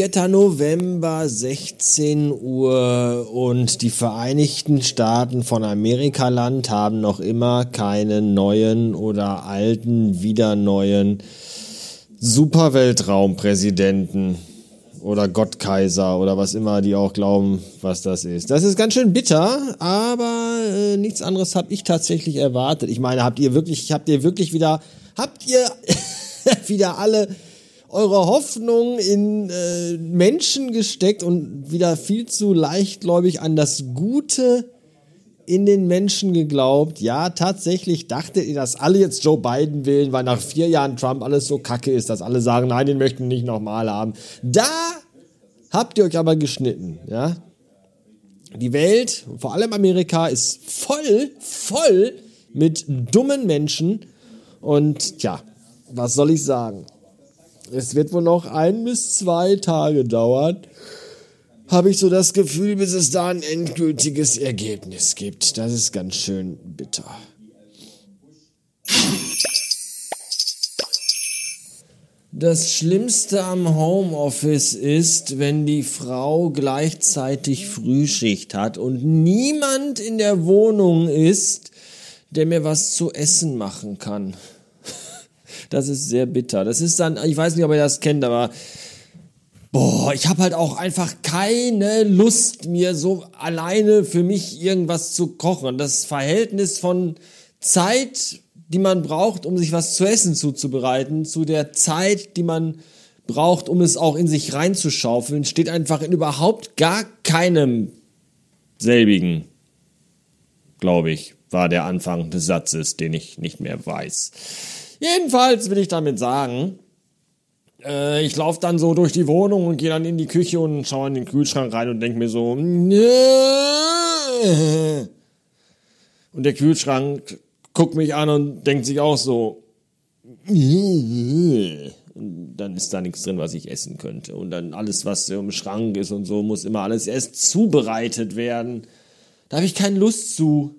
4. November, 16 Uhr und die Vereinigten Staaten von Amerikaland haben noch immer keinen neuen oder alten, wieder neuen Superweltraumpräsidenten oder Gottkaiser oder was immer die auch glauben, was das ist. Das ist ganz schön bitter, aber äh, nichts anderes habe ich tatsächlich erwartet. Ich meine, habt ihr wirklich, habt ihr wirklich wieder, habt ihr wieder alle eure Hoffnung in äh, Menschen gesteckt und wieder viel zu leichtgläubig an das Gute in den Menschen geglaubt. Ja, tatsächlich dachtet ihr, dass alle jetzt Joe Biden wählen, weil nach vier Jahren Trump alles so kacke ist, dass alle sagen, nein, den möchten wir nicht nochmal haben. Da habt ihr euch aber geschnitten, ja. Die Welt, vor allem Amerika, ist voll, voll mit dummen Menschen. Und ja, was soll ich sagen? Es wird wohl noch ein bis zwei Tage dauern, habe ich so das Gefühl, bis es da ein endgültiges Ergebnis gibt. Das ist ganz schön bitter. Das Schlimmste am Homeoffice ist, wenn die Frau gleichzeitig Frühschicht hat und niemand in der Wohnung ist, der mir was zu essen machen kann. Das ist sehr bitter. Das ist dann, ich weiß nicht, ob ihr das kennt, aber boah, ich habe halt auch einfach keine Lust, mir so alleine für mich irgendwas zu kochen. Das Verhältnis von Zeit, die man braucht, um sich was zu essen zuzubereiten, zu der Zeit, die man braucht, um es auch in sich reinzuschaufeln, steht einfach in überhaupt gar keinem selbigen, glaube ich, war der Anfang des Satzes, den ich nicht mehr weiß. Jedenfalls will ich damit sagen, äh, ich laufe dann so durch die Wohnung und gehe dann in die Küche und schaue in den Kühlschrank rein und denke mir so, Nö. und der Kühlschrank guckt mich an und denkt sich auch so, und dann ist da nichts drin, was ich essen könnte. Und dann alles, was im Schrank ist und so, muss immer alles erst zubereitet werden. Da habe ich keine Lust zu.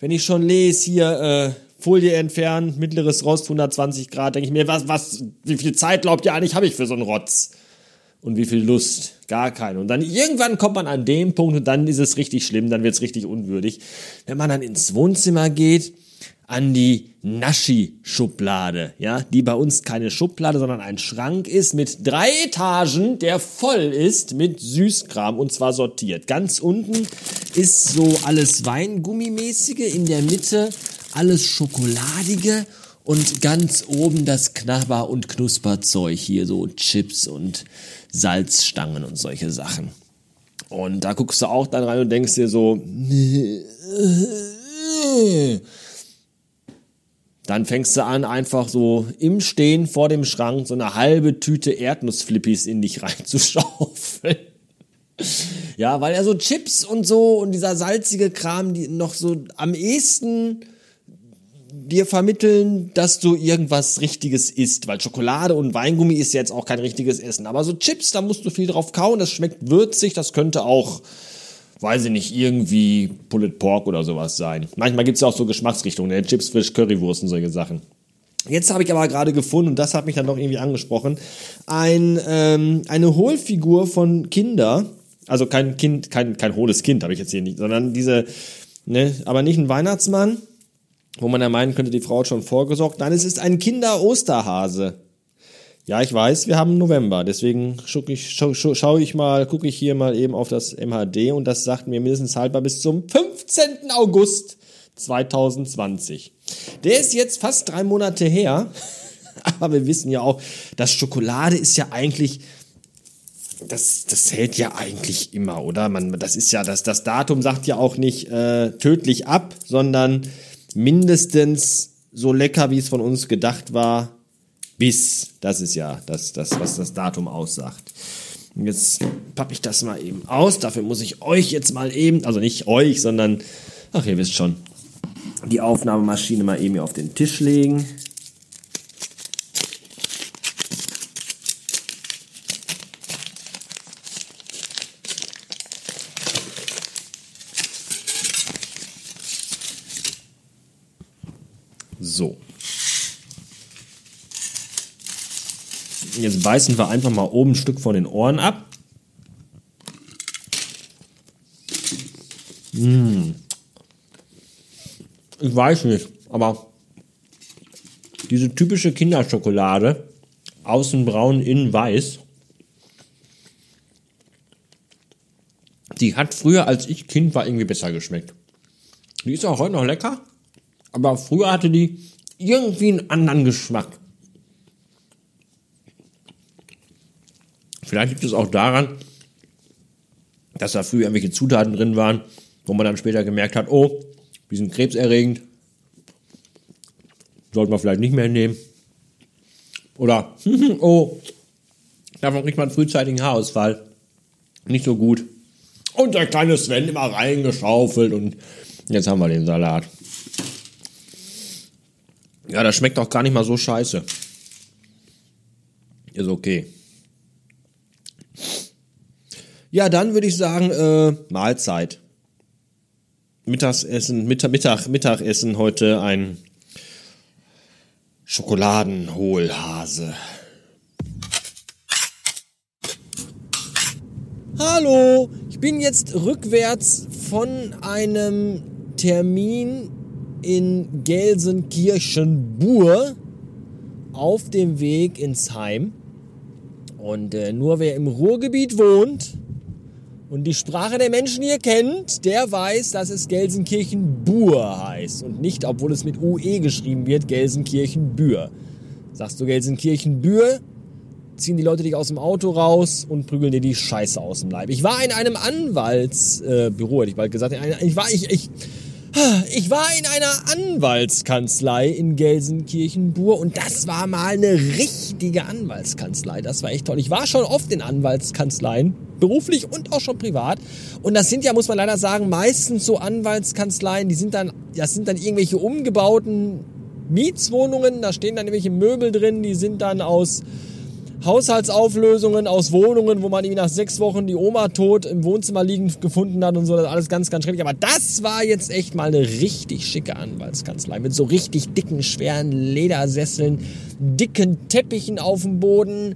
Wenn ich schon lese hier, äh, Folie entfernen, mittleres Rost 120 Grad, denke ich mir, was, was, wie viel Zeit glaubt ihr eigentlich habe ich für so einen Rotz? Und wie viel Lust? Gar keine. Und dann irgendwann kommt man an dem Punkt und dann ist es richtig schlimm, dann wird es richtig unwürdig. Wenn man dann ins Wohnzimmer geht, an die Naschi-Schublade, ja, die bei uns keine Schublade, sondern ein Schrank ist mit drei Etagen, der voll ist mit Süßkram und zwar sortiert. Ganz unten ist so alles Weingummimäßige, in der Mitte alles Schokoladige und ganz oben das Knabber- und Knusperzeug, hier so Chips und Salzstangen und solche Sachen. Und da guckst du auch dann rein und denkst dir so, dann fängst du an, einfach so im Stehen vor dem Schrank so eine halbe Tüte Erdnussflippis in dich reinzuschaufeln. Ja, weil ja so Chips und so und dieser salzige Kram, die noch so am ehesten dir vermitteln, dass du irgendwas Richtiges isst, weil Schokolade und Weingummi ist jetzt auch kein richtiges Essen. Aber so Chips, da musst du viel drauf kauen, das schmeckt würzig, das könnte auch, weiß ich nicht, irgendwie Pulled Pork oder sowas sein. Manchmal gibt es ja auch so Geschmacksrichtungen, ne? Chips, Frisch, Currywurst und solche Sachen. Jetzt habe ich aber gerade gefunden, und das hat mich dann doch irgendwie angesprochen, ein, ähm, eine Hohlfigur von Kinder, also kein Kind, kein, kein hohles Kind habe ich jetzt hier nicht, sondern diese, ne, aber nicht ein Weihnachtsmann, wo man ja meinen könnte, die Frau hat schon vorgesorgt. Nein, es ist ein Kinder-Osterhase. Ja, ich weiß, wir haben November, deswegen schaue ich, schau, schau ich mal, gucke ich hier mal eben auf das MHD und das sagt mir mindestens haltbar bis zum 15. August 2020. Der ist jetzt fast drei Monate her, aber wir wissen ja auch, dass Schokolade ist ja eigentlich, das, das hält ja eigentlich immer, oder? Man, das ist ja, das, das Datum sagt ja auch nicht äh, tödlich ab, sondern mindestens so lecker, wie es von uns gedacht war, bis. Das ist ja das, das was das Datum aussagt. Und jetzt pappe ich das mal eben aus. Dafür muss ich euch jetzt mal eben, also nicht euch, sondern, ach, ihr wisst schon, die Aufnahmemaschine mal eben hier auf den Tisch legen. So. Jetzt beißen wir einfach mal oben ein Stück von den Ohren ab. Mmh. Ich weiß nicht, aber diese typische Kinderschokolade, außen braun, innen weiß, die hat früher, als ich Kind war, irgendwie besser geschmeckt. Die ist auch heute noch lecker, aber früher hatte die irgendwie einen anderen Geschmack. Vielleicht liegt es auch daran, dass da früher irgendwelche Zutaten drin waren, wo man dann später gemerkt hat, oh, die sind krebserregend, sollte man vielleicht nicht mehr nehmen. Oder, oh, davon kriegt man frühzeitigen Haarausfall. Nicht so gut. Und der kleine Sven immer reingeschaufelt und jetzt haben wir den Salat. Ja, das schmeckt auch gar nicht mal so scheiße. Ist okay. Ja, dann würde ich sagen, äh, Mahlzeit. Mittagessen, Mittag, Mittag, Mittagessen heute ein Schokoladenhohlhase. Hallo, ich bin jetzt rückwärts von einem Termin in Gelsenkirchen-Bur auf dem Weg ins Heim. Und äh, nur wer im Ruhrgebiet wohnt und die Sprache der Menschen hier kennt, der weiß, dass es Gelsenkirchen-Bur heißt. Und nicht, obwohl es mit UE geschrieben wird, Gelsenkirchen-Bür. Sagst du Gelsenkirchen-Bür, ziehen die Leute dich aus dem Auto raus und prügeln dir die Scheiße aus dem Leib. Ich war in einem Anwaltsbüro, äh, hätte ich bald gesagt. Ich war, ich, ich, ich war in einer Anwaltskanzlei in Gelsenkirchen-Bur und das war mal eine richtige Anwaltskanzlei. Das war echt toll. Ich war schon oft in Anwaltskanzleien, beruflich und auch schon privat. Und das sind ja, muss man leider sagen, meistens so Anwaltskanzleien, die sind dann, das sind dann irgendwelche umgebauten Mietswohnungen, da stehen dann irgendwelche Möbel drin, die sind dann aus Haushaltsauflösungen aus Wohnungen, wo man irgendwie nach sechs Wochen die Oma tot im Wohnzimmer liegend gefunden hat und so. Das alles ganz, ganz schrecklich. Aber das war jetzt echt mal eine richtig schicke Anwaltskanzlei mit so richtig dicken, schweren Ledersesseln, dicken Teppichen auf dem Boden.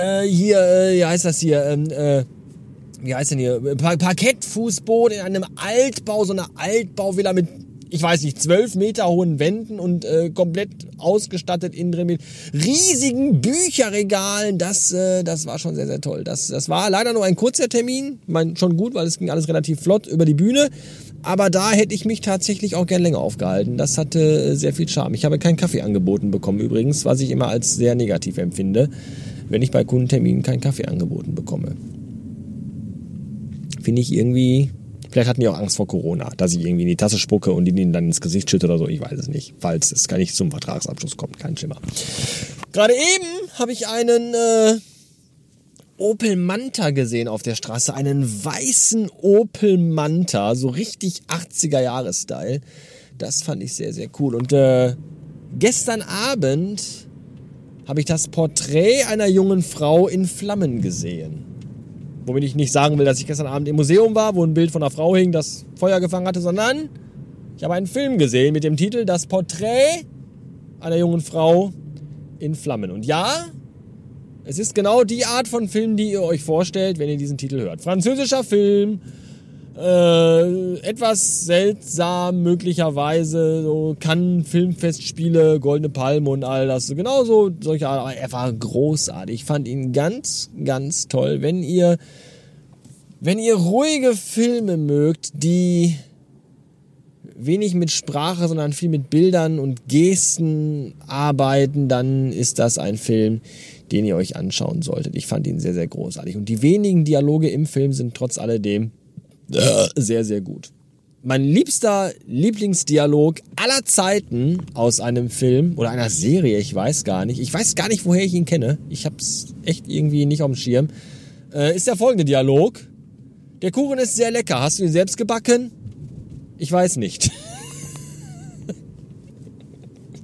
Äh, hier, äh, wie heißt das hier? Ähm, äh, wie heißt denn hier? Parkettfußboden in einem Altbau, so eine Altbauvilla mit ich weiß nicht, zwölf Meter hohen Wänden und äh, komplett ausgestattet innen drin mit riesigen Bücherregalen. Das, äh, das war schon sehr, sehr toll. Das, das war leider nur ein kurzer Termin. Ich meine, schon gut, weil es ging alles relativ flott über die Bühne. Aber da hätte ich mich tatsächlich auch gern länger aufgehalten. Das hatte äh, sehr viel Charme. Ich habe keinen Kaffee angeboten bekommen übrigens, was ich immer als sehr negativ empfinde, wenn ich bei Kundenterminen keinen Kaffee angeboten bekomme. Finde ich irgendwie Vielleicht hatten die auch Angst vor Corona, dass ich irgendwie in die Tasse spucke und ihnen dann ins Gesicht schütte oder so. Ich weiß es nicht. Falls es gar nicht zum Vertragsabschluss kommt, kein Schimmer. Gerade eben habe ich einen äh, Opel Manta gesehen auf der Straße. Einen weißen Opel Manta, so richtig 80er Jahre Style. Das fand ich sehr, sehr cool. Und äh, gestern Abend habe ich das Porträt einer jungen Frau in Flammen gesehen. Womit ich nicht sagen will, dass ich gestern Abend im Museum war, wo ein Bild von einer Frau hing, das Feuer gefangen hatte, sondern ich habe einen Film gesehen mit dem Titel Das Porträt einer jungen Frau in Flammen. Und ja, es ist genau die Art von Film, die ihr euch vorstellt, wenn ihr diesen Titel hört. Französischer Film, äh, etwas seltsam möglicherweise, so kann Filmfestspiele, Goldene Palme und all das, so genauso solche Art, aber er war großartig. Ich fand ihn ganz, ganz toll. Wenn ihr, wenn ihr ruhige Filme mögt, die wenig mit Sprache, sondern viel mit Bildern und Gesten arbeiten, dann ist das ein Film, den ihr euch anschauen solltet. Ich fand ihn sehr, sehr großartig. Und die wenigen Dialoge im Film sind trotz alledem sehr, sehr gut. Mein liebster Lieblingsdialog aller Zeiten aus einem Film oder einer Serie, ich weiß gar nicht. Ich weiß gar nicht, woher ich ihn kenne. Ich hab's echt irgendwie nicht auf dem Schirm. Äh, ist der folgende Dialog. Der Kuchen ist sehr lecker. Hast du ihn selbst gebacken? Ich weiß nicht.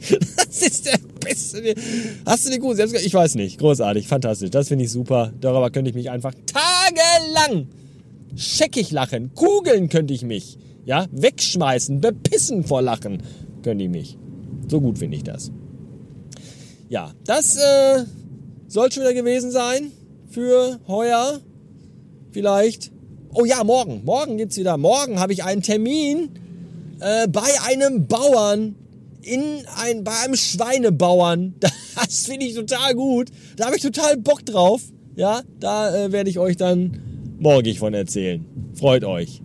das ist der beste. Hast du den Kuchen selbst gebacken? Ich weiß nicht. Großartig, fantastisch. Das finde ich super. Darüber könnte ich mich einfach tagelang scheckig lachen, kugeln könnte ich mich, ja, wegschmeißen, bepissen vor Lachen könnte ich mich. So gut finde ich das. Ja, das äh, soll schon wieder gewesen sein für heuer. Vielleicht. Oh ja, morgen. Morgen gibt's wieder. Morgen habe ich einen Termin äh, bei einem Bauern in ein, bei einem Schweinebauern. Das finde ich total gut. Da habe ich total Bock drauf. Ja, da äh, werde ich euch dann morgig von erzählen. Freut euch.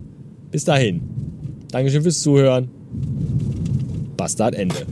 Bis dahin. Dankeschön fürs Zuhören. Bastard Ende.